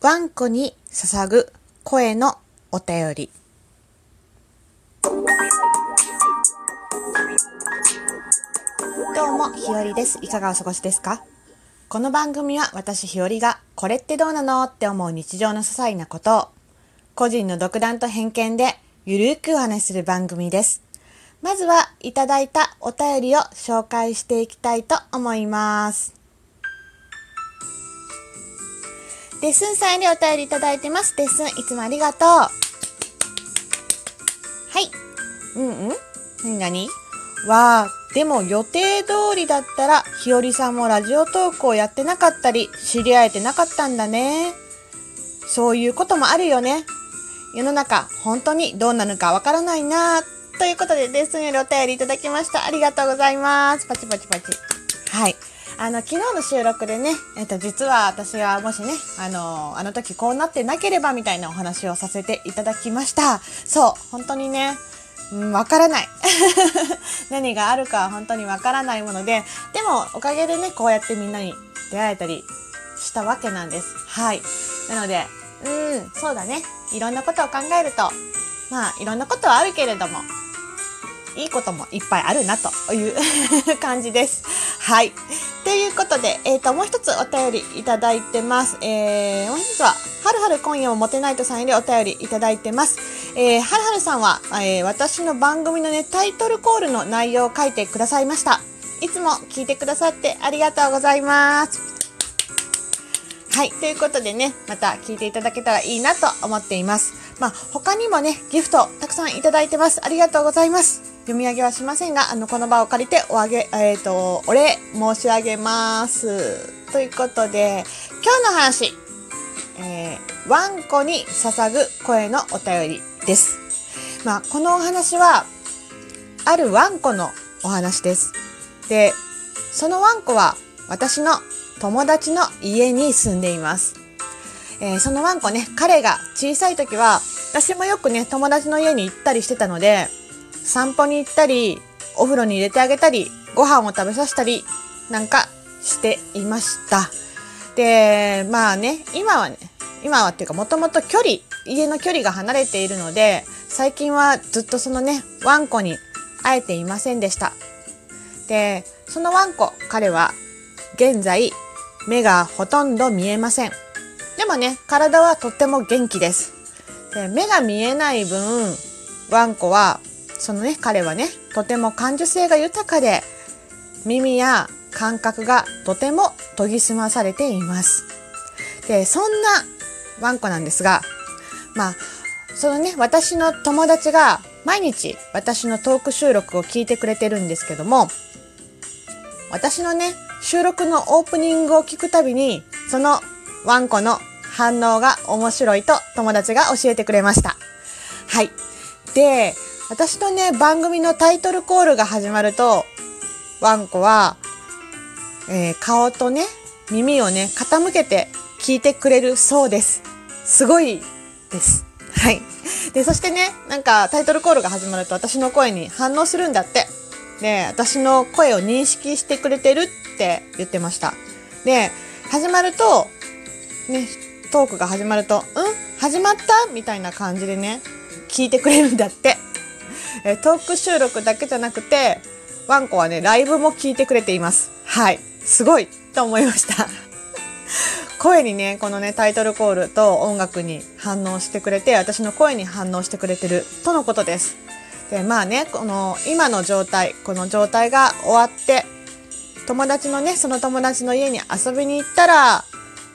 ワンコに捧ぐ声のお便り。どうも、ひよりです。いかがお過ごしですか？この番組は私ひよりがこれってどうなのって思う日常の些細なことを個人の独断と偏見でゆるくお話しする番組です。まずはいただいたお便りを紹介していきたいと思います。デッスンさんよりお便りいただいてます。デッスン、いつもありがとう。はい。うんうん何何？わあ、でも予定通りだったら、ひよりさんも Radiotalk をやってなかったり、知り合えてなかったんだね。そういうこともあるよね。世の中、本当にどうなるかわからないなということで、デッスンよりお便りいただきました。ありがとうございます。パチパチパチ。はい。あの、昨日の収録でね、えっと、実は私はもしね、あの、あの時こうなってなければみたいなお話をさせていただきました。そう、本当にね、うんからない。何があるかは本当にわからないもので、でもおかげでね、こうやってみんなに出会えたりしたわけなんです。はい。なので、うん、そうだね。いろんなことを考えると、まあ、いろんなことはあるけれども、いいこともいっぱいあるなという 感じです。はい。ということで、えっ、と、もう一つお便りいただいてます。えー、もう一つは、はるはる今夜もモテナイトさんよりお便りいただいてます。えー、はるはるさんは、えー、私の番組のね、タイトルコールの内容を書いてくださいました。いつも聞いてくださってありがとうございます。はい。ということでね、また聞いていただけたらいいなと思っています。まあ、他にもね、ギフトたくさんいただいてます。ありがとうございます。読み上げはしませんが、あの、この場を借りておあげ、えっ、と、お礼申し上げます。ということで、今日の話、えー、ワンコに捧ぐ声のお便りです。まあ、このお話は、あるワンコのお話です。で、そのワンコは私の友達の家に住んでいます。えーそのワンコね、彼が小さい時は、私もよくね、友達の家に行ったりしてたので、散歩に行ったり、お風呂に入れてあげたり、ご飯を食べさせたり、なんかしていました。で、まあね、今はね、今はっていうかもともと距離、家の距離が離れているので、最近はずっとそのね、ワンコに会えていませんでした。で、そのワンコ、彼は現在目がほとんど見えません。でもね、体はとっても元気です。で目が見えない分、ワンコは、そのね、彼はね、とても感受性が豊かで、耳や感覚がとても研ぎ澄まされています。で、そんなワンコなんですが、まあ、そのね、私の友達が毎日私のトーク収録を聞いてくれてるんですけども、私のね、収録のオープニングを聞くたびに、そのワンコの反応が面白いと友達が教えてくれました。はい。で、私のね、番組のタイトルコールが始まると、ワンコは、えー顔とね、耳をね、傾けて聞いてくれるそうです。すごいです。はい。で、そしてね、なんかタイトルコールが始まると私の声に反応するんだって。で、私の声を認識してくれてるって言ってました。で、始まると、ね、トークが始まると、うん？始まった？みたいな感じでね、聞いてくれるんだって。えートーク収録だけじゃなくて、ワンコはね、ライブも聞いてくれています。はい。すごいと思いました。声にね、このね、タイトルコールと音楽に反応してくれて、私の声に反応してくれてるとのことです。で、まあね、この今の状態、この状態が終わって、友達のね、その友達の家に遊びに行ったら、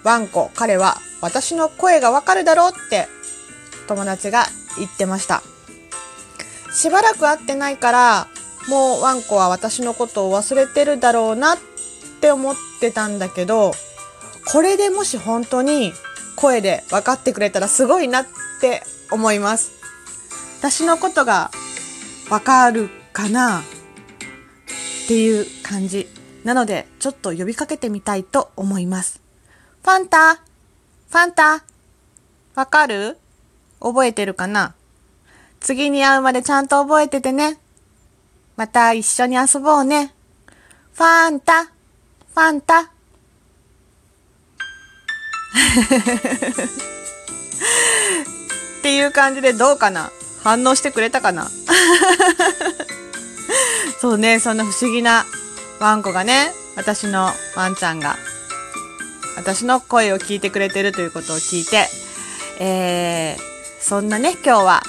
ワンコ、彼は私の声がわかるだろうって友達が言ってました。しばらく会ってないから、もうワンコは私のことを忘れてるだろうなって思ってたんだけど、これでもし本当に声で分かってくれたらすごいなって思います。私のことがわかるかな？っていう感じ。なので、ちょっと呼びかけてみたいと思います。ファンタ？ファンタ？わかる？覚えてるかな？次に会うまでちゃんと覚えててね。また一緒に遊ぼうね。ファンタファンタっていう感じでどうかな？反応してくれたかな？そうね、そんな不思議なワンコがね、私のワンちゃんが、私の声を聞いてくれてるということを聞いて、えー、そんなね、今日は、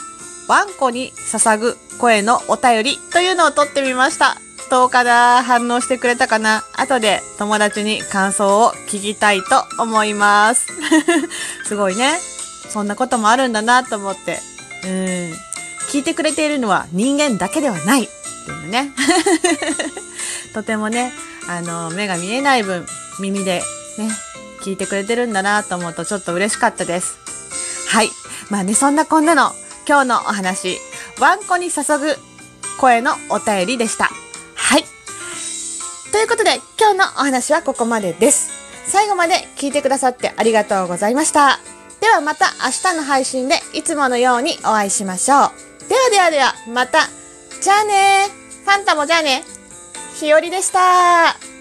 ワンコに捧ぐ声のお便りというのを撮ってみました。どうかな？反応してくれたかな？後で友達に感想を聞きたいと思います。すごいね。そんなこともあるんだなと思って。うん。聞いてくれているのは人間だけではない。っていうね。とてもね、あの、目が見えない分、耳でね、聞いてくれてるんだなと思うとちょっと嬉しかったです。はい。まあね、そんなこんなの今日のお話、ワンコに注ぐ声のお便りでした。はい。ということで、今日のお話はここまでです。最後まで聞いてくださってありがとうございました。ではまた明日の配信でいつものようにお会いしましょう。ではではでは、また。じゃあねファンタもじゃあね。ひよりでした